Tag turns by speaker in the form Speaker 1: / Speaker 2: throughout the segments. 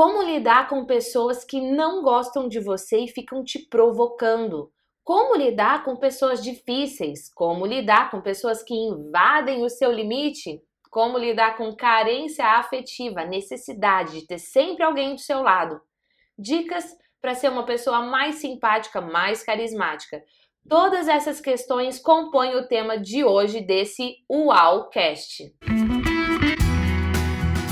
Speaker 1: Como lidar com pessoas que não gostam de você e ficam te provocando? Como lidar com pessoas difíceis? Como lidar com pessoas que invadem o seu limite? Como lidar com carência afetiva, necessidade de ter sempre alguém do seu lado? Dicas para ser uma pessoa mais simpática, mais carismática. Todas essas questões compõem o tema de hoje desse UAUcast.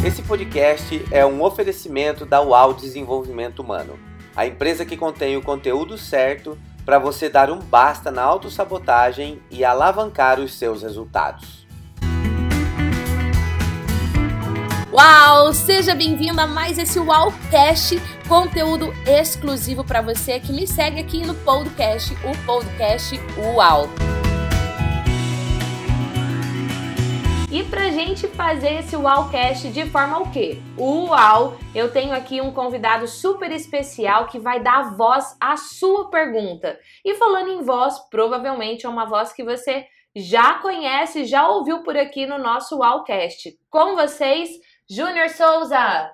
Speaker 2: Esse podcast é um oferecimento da UAU Desenvolvimento Humano, a empresa que contém o conteúdo certo para você dar um basta na autossabotagem e alavancar os seus resultados.
Speaker 1: Uau! Seja bem-vindo a mais esse Uaucast, conteúdo exclusivo para você que me segue aqui no podcast, o podcast Uau. E pra gente fazer esse Uaucast de forma o quê? Uau! Eu tenho aqui um convidado super especial que vai dar voz à sua pergunta. E falando em voz, provavelmente é uma voz que você já conhece, já ouviu por aqui no nosso Uaucast. Com vocês, Júnior Souza!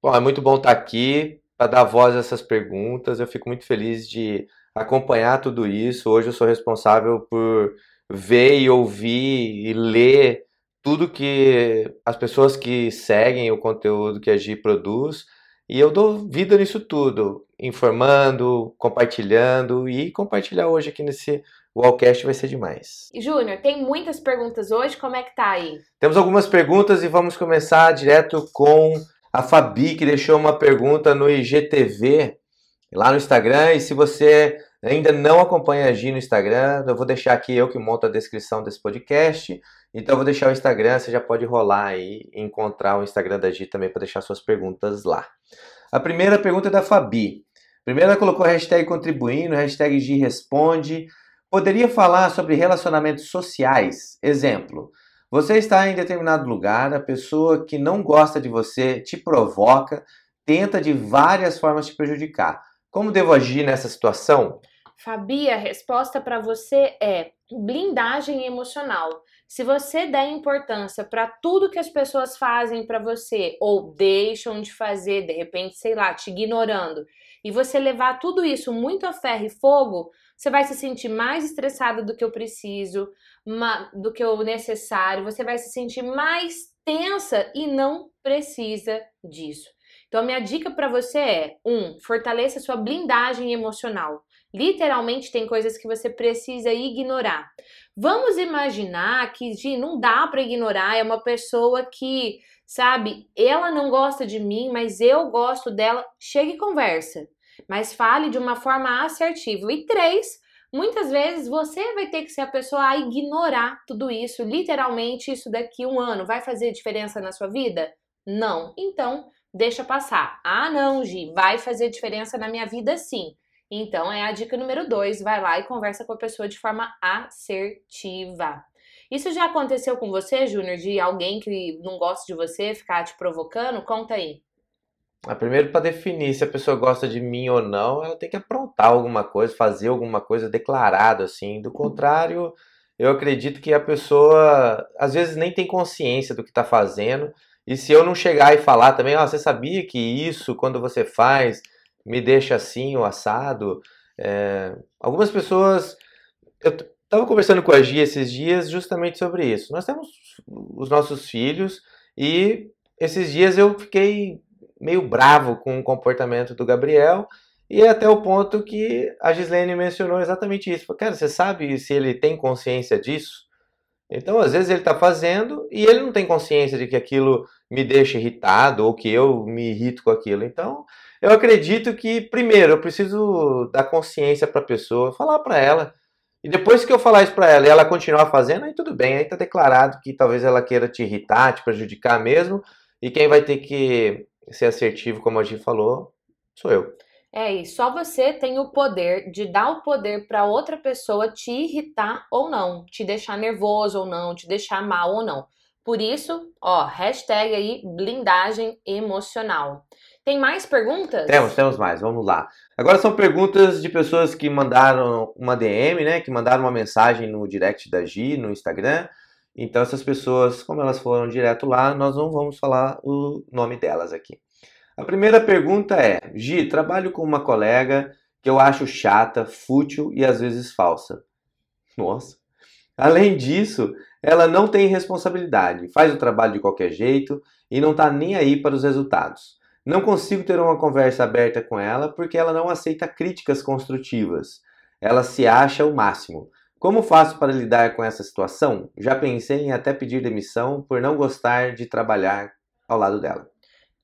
Speaker 2: Bom, é muito bom estar aqui para dar voz a essas perguntas. Eu fico muito feliz de acompanhar tudo isso. Hoje eu sou responsável por ver e ouvir e ler tudo que as pessoas que seguem o conteúdo que a Gi produz. E eu dou vida nisso tudo, informando, compartilhando e compartilhar hoje aqui nesse o Allcast vai ser demais.
Speaker 1: Júnior, tem muitas perguntas hoje, como é que tá aí?
Speaker 2: Temos algumas perguntas e vamos começar direto com a Fabi, que deixou uma pergunta no IGTV, lá no Instagram. E se você ainda não acompanha a Gi no Instagram, eu vou deixar aqui eu que monto a descrição desse podcast. Então eu vou deixar o Instagram, você já pode rolar aí e encontrar o Instagram da Gi também para deixar suas perguntas lá. A primeira pergunta é da Fabi. Primeiro ela colocou a hashtag contribuindo, hashtag Gi responde. Poderia falar sobre relacionamentos sociais. Exemplo: você está em determinado lugar, a pessoa que não gosta de você te provoca, tenta de várias formas te prejudicar. Como devo agir nessa situação?
Speaker 1: Fabi, a resposta para você é blindagem emocional. Se você der importância para tudo que as pessoas fazem para você ou deixam de fazer, de repente, sei lá, te ignorando, e você levar tudo isso muito a ferro e fogo, você vai se sentir mais estressado do que eu preciso, do que o necessário, você vai se sentir mais tensa e não precisa disso. Então, a minha dica para você é: um, fortaleça sua blindagem emocional. Literalmente tem coisas que você precisa ignorar. Vamos imaginar que Gi, não dá para ignorar, é uma pessoa que, sabe, ela não gosta de mim, mas eu gosto dela. Chega e conversa mas fale de uma forma assertiva. E três, muitas vezes você vai ter que ser a pessoa a ignorar tudo isso, literalmente isso daqui um ano. Vai fazer diferença na sua vida? Não. Então, deixa passar. Ah, não, Gi, vai fazer diferença na minha vida sim. Então é a dica número dois, vai lá e conversa com a pessoa de forma assertiva. Isso já aconteceu com você, Júnior, de alguém que não gosta de você ficar te provocando? Conta aí.
Speaker 2: Ah, primeiro, para definir se a pessoa gosta de mim ou não, ela tem que aprontar alguma coisa, fazer alguma coisa declarado assim. Do contrário, eu acredito que a pessoa às vezes nem tem consciência do que está fazendo. E se eu não chegar e falar também, ah, você sabia que isso, quando você faz, me deixa assim, o assado? É... Algumas pessoas. Eu estava conversando com a Gia esses dias justamente sobre isso. Nós temos os nossos filhos e esses dias eu fiquei meio bravo com o comportamento do Gabriel. E até o ponto que a Gislene mencionou exatamente isso. Cara, você sabe se ele tem consciência disso? Então, às vezes ele está fazendo e ele não tem consciência de que aquilo me deixa irritado ou que eu me irrito com aquilo. Então, eu acredito que, primeiro, eu preciso dar consciência para a pessoa, falar para ela. E depois que eu falar isso para ela e ela continuar fazendo, aí tudo bem. Aí está declarado que talvez ela queira te irritar, te prejudicar mesmo. E quem vai ter que ser assertivo, como a gente falou, sou eu.
Speaker 1: É, e só você tem o poder de dar o poder para outra pessoa te irritar ou não, te deixar nervoso ou não, te deixar mal ou não. Por isso, ó, hashtag aí blindagem emocional. Tem mais perguntas?
Speaker 2: Temos, temos mais, vamos lá. Agora são perguntas de pessoas que mandaram uma DM, né? Que mandaram uma mensagem no direct da Gi, no Instagram. Então essas pessoas, como elas foram direto lá, nós não vamos falar o nome delas aqui. A primeira pergunta é: Gi, trabalho com uma colega que eu acho chata, fútil e às vezes falsa. Nossa. Além disso, ela não tem responsabilidade, faz o trabalho de qualquer jeito e não está nem aí para os resultados. Não consigo ter uma conversa aberta com ela porque ela não aceita críticas construtivas. Ela se acha o máximo. Como faço para lidar com essa situação? Já pensei em até pedir demissão por não gostar de trabalhar ao lado dela.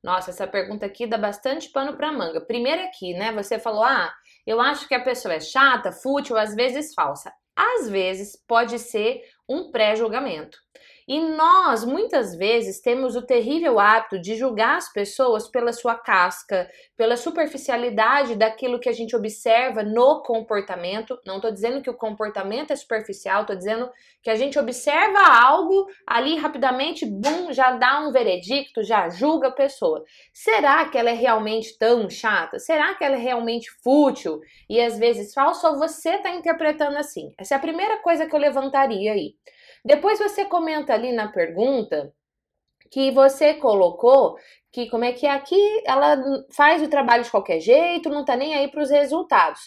Speaker 1: Nossa, essa pergunta aqui dá bastante pano para manga. Primeiro aqui, né? Você falou: "Ah, eu acho que a pessoa é chata, fútil, às vezes falsa". Às vezes pode ser um pré-julgamento. E nós, muitas vezes, temos o terrível hábito de julgar as pessoas pela sua casca, pela superficialidade daquilo que a gente observa no comportamento. Não estou dizendo que o comportamento é superficial, estou dizendo que a gente observa algo ali rapidamente, bum, já dá um veredicto, já julga a pessoa. Será que ela é realmente tão chata? Será que ela é realmente fútil e às vezes falsa ou você está interpretando assim? Essa é a primeira coisa que eu levantaria aí. Depois você comenta ali na pergunta que você colocou que como é que é aqui ela faz o trabalho de qualquer jeito, não tá nem aí para os resultados.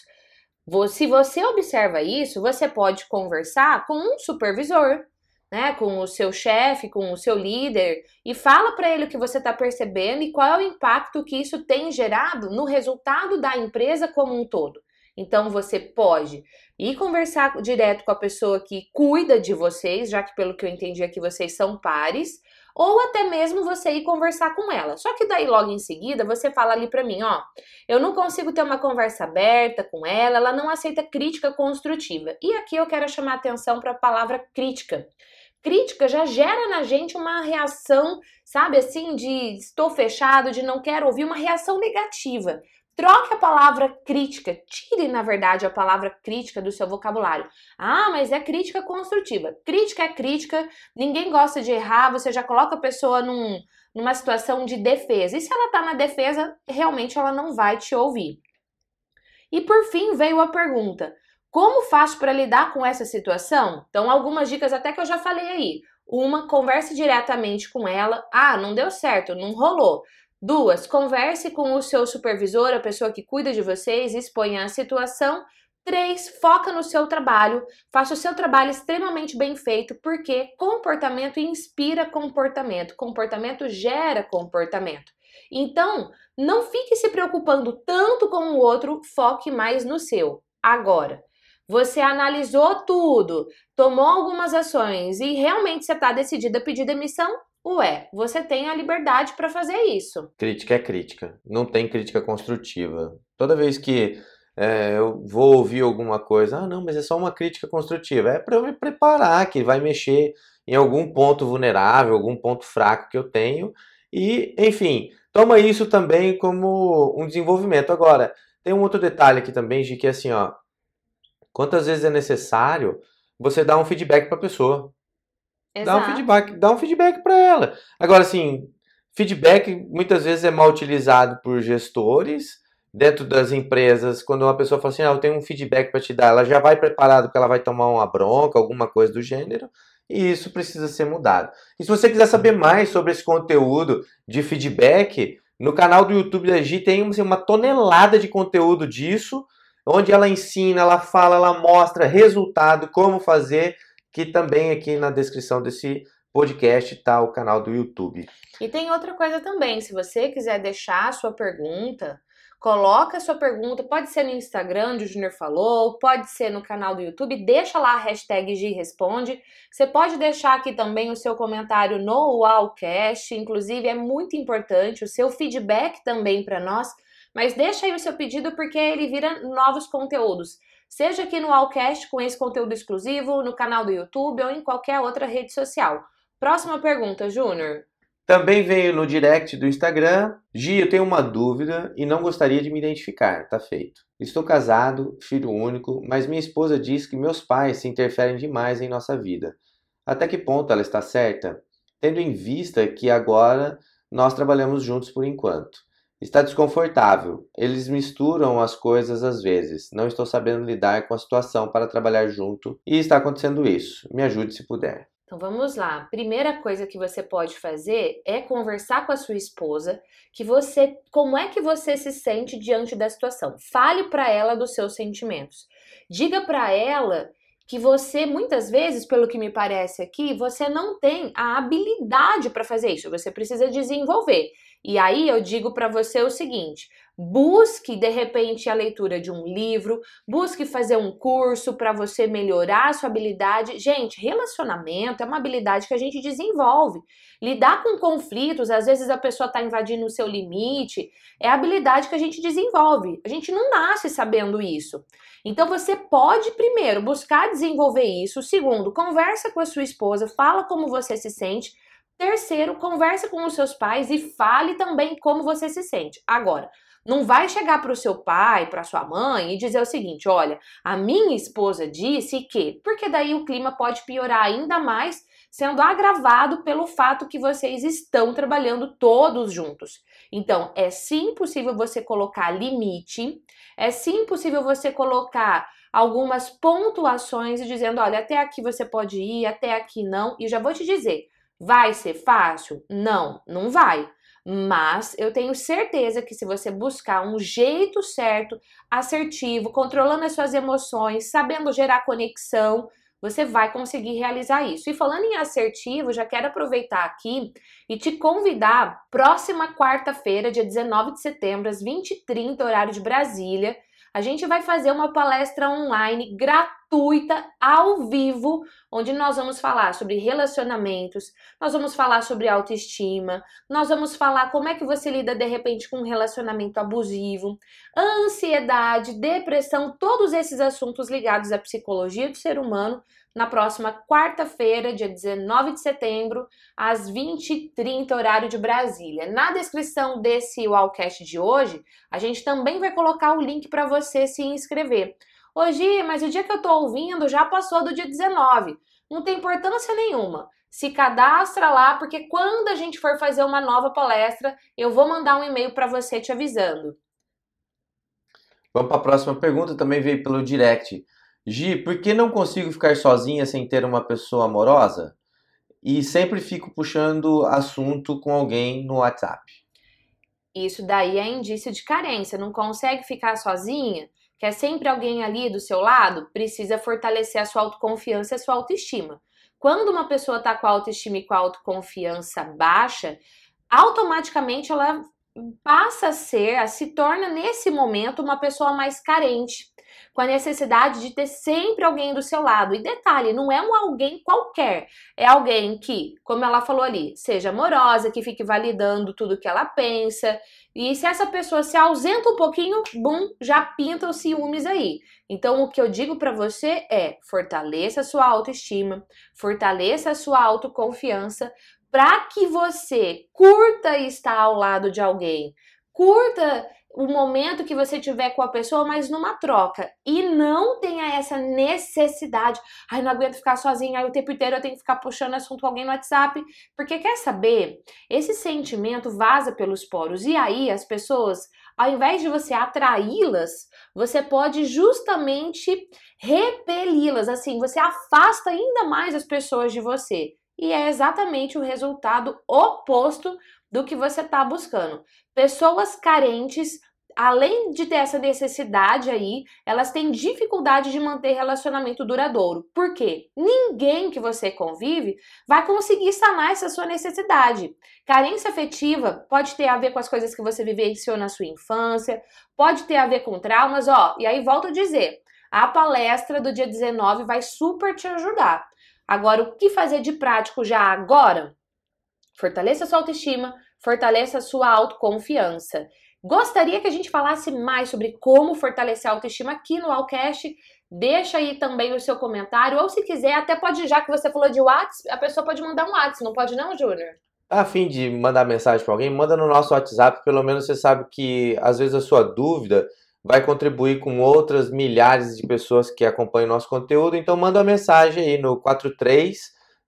Speaker 1: Se você observa isso, você pode conversar com um supervisor, né, com o seu chefe, com o seu líder e fala para ele o que você está percebendo e qual é o impacto que isso tem gerado no resultado da empresa como um todo. Então você pode ir conversar direto com a pessoa que cuida de vocês, já que pelo que eu entendi aqui vocês são pares, ou até mesmo você ir conversar com ela. Só que daí logo em seguida você fala ali para mim, ó, eu não consigo ter uma conversa aberta com ela, ela não aceita crítica construtiva. E aqui eu quero chamar atenção para a palavra crítica. Crítica já gera na gente uma reação, sabe assim, de estou fechado, de não quero ouvir, uma reação negativa. Troque a palavra crítica, tire, na verdade, a palavra crítica do seu vocabulário. Ah, mas é crítica construtiva. Crítica é crítica, ninguém gosta de errar, você já coloca a pessoa num, numa situação de defesa. E se ela tá na defesa, realmente ela não vai te ouvir. E por fim veio a pergunta: como faço para lidar com essa situação? Então, algumas dicas até que eu já falei aí. Uma, converse diretamente com ela. Ah, não deu certo, não rolou. Duas, converse com o seu supervisor, a pessoa que cuida de vocês, exponha a situação. Três, foca no seu trabalho, faça o seu trabalho extremamente bem feito, porque comportamento inspira comportamento, comportamento gera comportamento. Então, não fique se preocupando tanto com o outro, foque mais no seu. Agora, você analisou tudo, tomou algumas ações e realmente você está decidida a pedir demissão, Ué, você tem a liberdade para fazer isso.
Speaker 2: Crítica é crítica. Não tem crítica construtiva. Toda vez que é, eu vou ouvir alguma coisa, ah, não, mas é só uma crítica construtiva. É para eu me preparar, que vai mexer em algum ponto vulnerável, algum ponto fraco que eu tenho. E, enfim, toma isso também como um desenvolvimento. Agora, tem um outro detalhe aqui também, de que é assim, ó, quantas vezes é necessário você dar um feedback para a pessoa. Dá um feedback, dá um feedback para ela. Agora, assim, feedback muitas vezes é mal utilizado por gestores dentro das empresas. Quando uma pessoa fala assim, ah, eu tenho um feedback para te dar, ela já vai preparado porque ela vai tomar uma bronca, alguma coisa do gênero. E isso precisa ser mudado. E se você quiser saber mais sobre esse conteúdo de feedback, no canal do YouTube da Gi tem assim, uma tonelada de conteúdo disso, onde ela ensina, ela fala, ela mostra resultado, como fazer que também aqui na descrição desse podcast está o canal do YouTube.
Speaker 1: E tem outra coisa também, se você quiser deixar a sua pergunta, coloca a sua pergunta, pode ser no Instagram, onde o Junior falou, pode ser no canal do YouTube, deixa lá a hashtag Responde. Você pode deixar aqui também o seu comentário no Wowcast, inclusive é muito importante o seu feedback também para nós, mas deixa aí o seu pedido porque ele vira novos conteúdos seja aqui no Allcast com esse conteúdo exclusivo, no canal do YouTube ou em qualquer outra rede social. Próxima pergunta, Júnior.
Speaker 2: Também veio no direct do Instagram. Gi, eu tenho uma dúvida e não gostaria de me identificar. Tá feito. Estou casado, filho único, mas minha esposa diz que meus pais se interferem demais em nossa vida. Até que ponto ela está certa? Tendo em vista que agora nós trabalhamos juntos por enquanto. Está desconfortável. Eles misturam as coisas às vezes. Não estou sabendo lidar com a situação para trabalhar junto e está acontecendo isso. Me ajude se puder.
Speaker 1: Então vamos lá. Primeira coisa que você pode fazer é conversar com a sua esposa, que você, como é que você se sente diante da situação? Fale para ela dos seus sentimentos. Diga para ela que você muitas vezes, pelo que me parece aqui, você não tem a habilidade para fazer isso. Você precisa desenvolver. E aí eu digo para você o seguinte: busque de repente a leitura de um livro, busque fazer um curso para você melhorar a sua habilidade. Gente, relacionamento é uma habilidade que a gente desenvolve. Lidar com conflitos, às vezes a pessoa está invadindo o seu limite, é a habilidade que a gente desenvolve. A gente não nasce sabendo isso. Então você pode primeiro buscar desenvolver isso, segundo, conversa com a sua esposa, fala como você se sente Terceiro, converse com os seus pais e fale também como você se sente. Agora, não vai chegar para o seu pai, para sua mãe e dizer o seguinte: olha, a minha esposa disse que, porque daí o clima pode piorar ainda mais, sendo agravado pelo fato que vocês estão trabalhando todos juntos. Então, é sim possível você colocar limite, é sim possível você colocar algumas pontuações e dizendo: olha, até aqui você pode ir, até aqui não, e já vou te dizer Vai ser fácil? Não, não vai. Mas eu tenho certeza que se você buscar um jeito certo, assertivo, controlando as suas emoções, sabendo gerar conexão, você vai conseguir realizar isso. E falando em assertivo, já quero aproveitar aqui e te convidar, próxima quarta-feira, dia 19 de setembro, às 20h30, horário de Brasília, a gente vai fazer uma palestra online gratuita, ao vivo, onde nós vamos falar sobre relacionamentos, nós vamos falar sobre autoestima, nós vamos falar como é que você lida de repente com um relacionamento abusivo, ansiedade, depressão, todos esses assuntos ligados à psicologia do ser humano na próxima quarta-feira, dia 19 de setembro, às 20h30, horário de Brasília. Na descrição desse Wallcast de hoje, a gente também vai colocar o link para você se inscrever. Hoje, mas o dia que eu estou ouvindo já passou do dia 19. Não tem importância nenhuma. Se cadastra lá, porque quando a gente for fazer uma nova palestra, eu vou mandar um e-mail para você te avisando.
Speaker 2: Vamos para a próxima pergunta, também veio pelo direct. Gi, por que não consigo ficar sozinha sem ter uma pessoa amorosa? E sempre fico puxando assunto com alguém no WhatsApp.
Speaker 1: Isso daí é indício de carência. Não consegue ficar sozinha? Quer sempre alguém ali do seu lado? Precisa fortalecer a sua autoconfiança e a sua autoestima. Quando uma pessoa está com a autoestima e com a autoconfiança baixa, automaticamente ela passa a ser, a se torna nesse momento uma pessoa mais carente com a necessidade de ter sempre alguém do seu lado. E detalhe, não é um alguém qualquer, é alguém que, como ela falou ali, seja amorosa, que fique validando tudo que ela pensa. E se essa pessoa se ausenta um pouquinho, bum, já pinta os ciúmes aí. Então, o que eu digo para você é: fortaleça a sua autoestima, fortaleça a sua autoconfiança, para que você curta estar ao lado de alguém, curta o momento que você tiver com a pessoa, mas numa troca. E não tenha essa necessidade. Ai, não aguento ficar sozinha, aí o tempo inteiro eu tenho que ficar puxando assunto com alguém no WhatsApp. Porque quer saber? Esse sentimento vaza pelos poros. E aí as pessoas, ao invés de você atraí-las, você pode justamente repeli-las. Assim, você afasta ainda mais as pessoas de você. E é exatamente o resultado oposto do que você está buscando. Pessoas carentes, além de ter essa necessidade aí, elas têm dificuldade de manter relacionamento duradouro. Por quê? Ninguém que você convive vai conseguir sanar essa sua necessidade. Carência afetiva pode ter a ver com as coisas que você vivenciou na sua infância, pode ter a ver com traumas, ó. E aí volto a dizer, a palestra do dia 19 vai super te ajudar. Agora, o que fazer de prático já agora? Fortaleça sua autoestima, fortaleça sua autoconfiança. Gostaria que a gente falasse mais sobre como fortalecer a autoestima aqui no Alcast. Deixa aí também o seu comentário, ou se quiser, até pode, já que você falou de WhatsApp, a pessoa pode mandar um WhatsApp, não pode não, Júnior?
Speaker 2: A fim de mandar mensagem para alguém, manda no nosso WhatsApp, pelo menos você sabe que às vezes a sua dúvida vai contribuir com outras milhares de pessoas que acompanham o nosso conteúdo, então manda uma mensagem aí no 43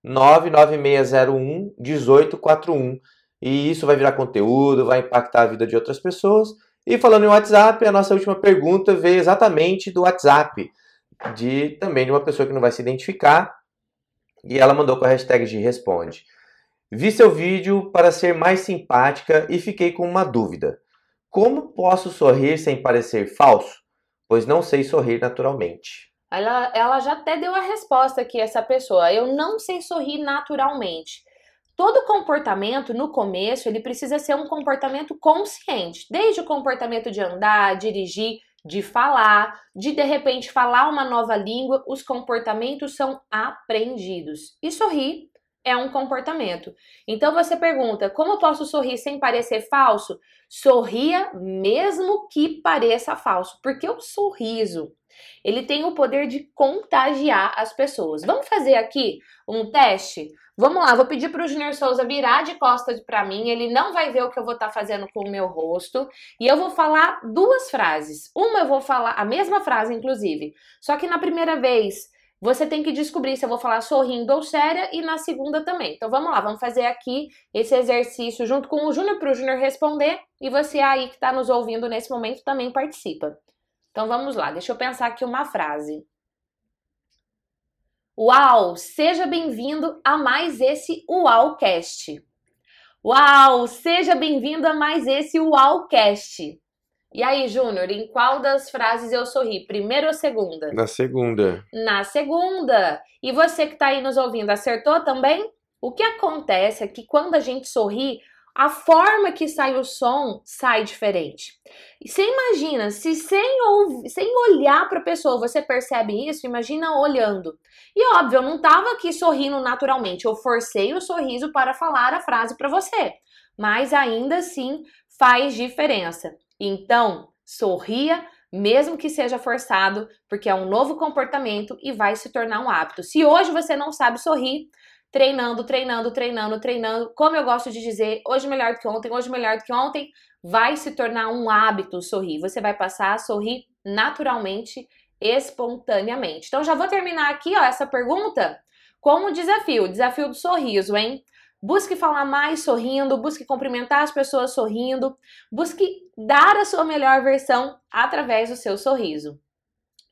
Speaker 2: 99601 1841 e isso vai virar conteúdo, vai impactar a vida de outras pessoas. E falando em WhatsApp, a nossa última pergunta veio exatamente do WhatsApp, de também de uma pessoa que não vai se identificar. E ela mandou com a hashtag de responde. Vi seu vídeo para ser mais simpática e fiquei com uma dúvida. Como posso sorrir sem parecer falso? Pois não sei sorrir naturalmente.
Speaker 1: Ela, ela já até deu a resposta aqui, essa pessoa. Eu não sei sorrir naturalmente. Todo comportamento, no começo, ele precisa ser um comportamento consciente. Desde o comportamento de andar, dirigir, de falar, de de repente falar uma nova língua, os comportamentos são aprendidos. E sorrir é um comportamento. Então você pergunta: como eu posso sorrir sem parecer falso? Sorria mesmo que pareça falso, porque o sorriso ele tem o poder de contagiar as pessoas. Vamos fazer aqui um teste? Vamos lá, vou pedir para o Junior Souza virar de costas para mim. Ele não vai ver o que eu vou estar tá fazendo com o meu rosto. E eu vou falar duas frases. Uma eu vou falar, a mesma frase, inclusive. Só que na primeira vez você tem que descobrir se eu vou falar sorrindo ou séria e na segunda também. Então vamos lá, vamos fazer aqui esse exercício junto com o Júnior para o Júnior responder e você aí que está nos ouvindo nesse momento também participa. Então vamos lá, deixa eu pensar aqui uma frase. Uau, seja bem-vindo a mais esse Uaucast. Uau, seja bem-vindo a mais esse Uaucast. E aí, Júnior, em qual das frases eu sorri? Primeira ou segunda?
Speaker 2: Na segunda.
Speaker 1: Na segunda. E você que está aí nos ouvindo, acertou também? O que acontece é que quando a gente sorri, a forma que sai o som sai diferente. E você imagina, se sem, ouvir, sem olhar para a pessoa você percebe isso, imagina olhando. E óbvio, eu não estava aqui sorrindo naturalmente, eu forcei o sorriso para falar a frase para você. Mas ainda assim faz diferença. Então, sorria, mesmo que seja forçado, porque é um novo comportamento e vai se tornar um hábito. Se hoje você não sabe sorrir, treinando, treinando, treinando, treinando. Como eu gosto de dizer, hoje melhor do que ontem, hoje melhor do que ontem, vai se tornar um hábito sorrir. Você vai passar a sorrir naturalmente, espontaneamente. Então já vou terminar aqui, ó, essa pergunta com o desafio, o desafio do sorriso, hein? Busque falar mais sorrindo, busque cumprimentar as pessoas sorrindo, busque dar a sua melhor versão através do seu sorriso.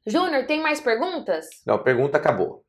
Speaker 1: Júnior, tem mais perguntas?
Speaker 2: Não, pergunta acabou.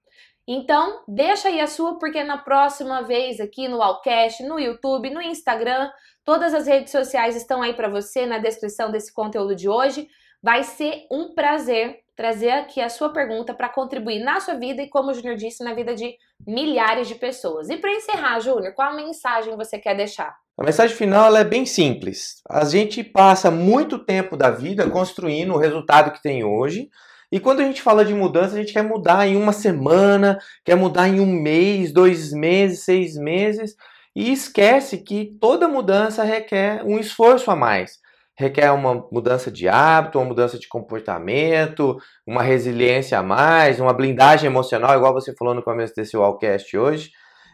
Speaker 1: Então, deixa aí a sua, porque na próxima vez aqui no Allcast, no YouTube, no Instagram, todas as redes sociais estão aí para você na descrição desse conteúdo de hoje. Vai ser um prazer trazer aqui a sua pergunta para contribuir na sua vida e, como o Júnior disse, na vida de milhares de pessoas. E para encerrar, Júnior, qual mensagem você quer deixar?
Speaker 2: A mensagem final é bem simples. A gente passa muito tempo da vida construindo o resultado que tem hoje e quando a gente fala de mudança, a gente quer mudar em uma semana, quer mudar em um mês, dois meses, seis meses, e esquece que toda mudança requer um esforço a mais. Requer uma mudança de hábito, uma mudança de comportamento, uma resiliência a mais, uma blindagem emocional, igual você falou no começo desse Wallcast hoje.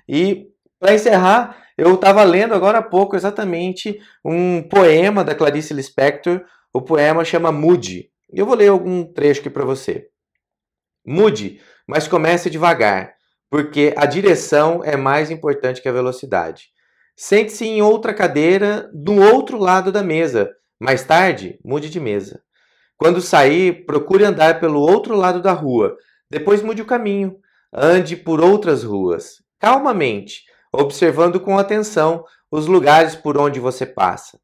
Speaker 2: E para encerrar, eu estava lendo agora há pouco exatamente um poema da Clarice Lispector. O poema chama Moody. Eu vou ler algum trecho aqui para você. Mude, mas comece devagar, porque a direção é mais importante que a velocidade. Sente-se em outra cadeira do outro lado da mesa. Mais tarde, mude de mesa. Quando sair, procure andar pelo outro lado da rua. Depois mude o caminho. Ande por outras ruas, calmamente, observando com atenção os lugares por onde você passa.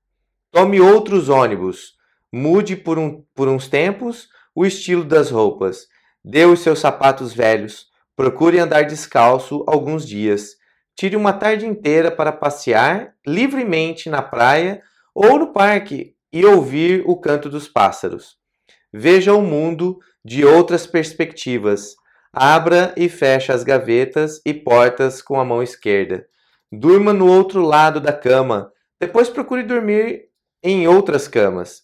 Speaker 2: Tome outros ônibus. Mude por, um, por uns tempos o estilo das roupas. Dê os seus sapatos velhos. Procure andar descalço alguns dias. Tire uma tarde inteira para passear livremente na praia ou no parque e ouvir o canto dos pássaros. Veja o mundo de outras perspectivas. Abra e feche as gavetas e portas com a mão esquerda. Durma no outro lado da cama. Depois procure dormir em outras camas.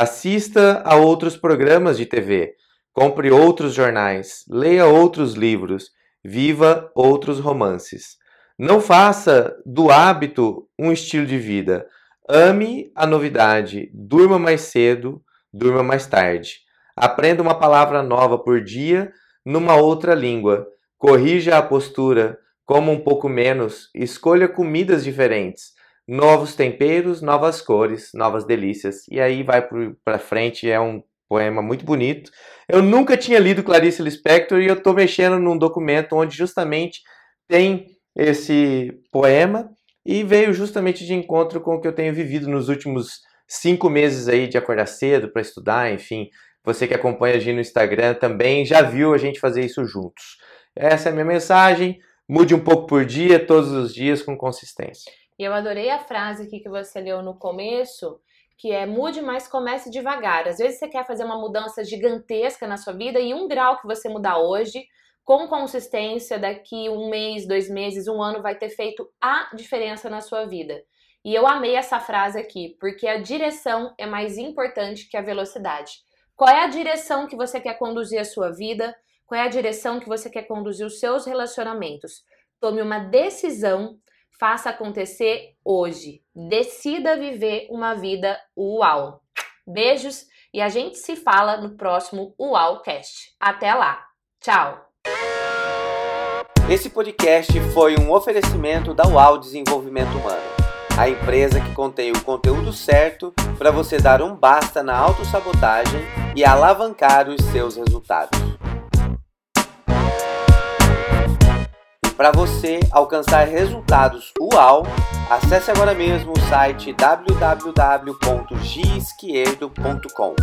Speaker 2: Assista a outros programas de TV, compre outros jornais, leia outros livros, viva outros romances. Não faça do hábito um estilo de vida. Ame a novidade, durma mais cedo, durma mais tarde. Aprenda uma palavra nova por dia numa outra língua. Corrija a postura, coma um pouco menos, escolha comidas diferentes novos temperos, novas cores, novas delícias. E aí vai para frente, é um poema muito bonito. Eu nunca tinha lido Clarice Lispector e eu estou mexendo num documento onde justamente tem esse poema e veio justamente de encontro com o que eu tenho vivido nos últimos cinco meses aí de acordar cedo para estudar, enfim. Você que acompanha a gente no Instagram também já viu a gente fazer isso juntos. Essa é a minha mensagem. Mude um pouco por dia, todos os dias, com consistência.
Speaker 1: E eu adorei a frase aqui que você leu no começo, que é mude, mas comece devagar. Às vezes você quer fazer uma mudança gigantesca na sua vida e um grau que você mudar hoje, com consistência, daqui um mês, dois meses, um ano, vai ter feito a diferença na sua vida. E eu amei essa frase aqui, porque a direção é mais importante que a velocidade. Qual é a direção que você quer conduzir a sua vida? Qual é a direção que você quer conduzir os seus relacionamentos? Tome uma decisão, faça acontecer hoje. Decida viver uma vida uau. Beijos e a gente se fala no próximo Uaucast. Até lá. Tchau.
Speaker 2: Esse podcast foi um oferecimento da UAU Desenvolvimento Humano, a empresa que contém o conteúdo certo para você dar um basta na autossabotagem e alavancar os seus resultados. Para você alcançar resultados UAU, acesse agora mesmo o site www.gisquierdo.com.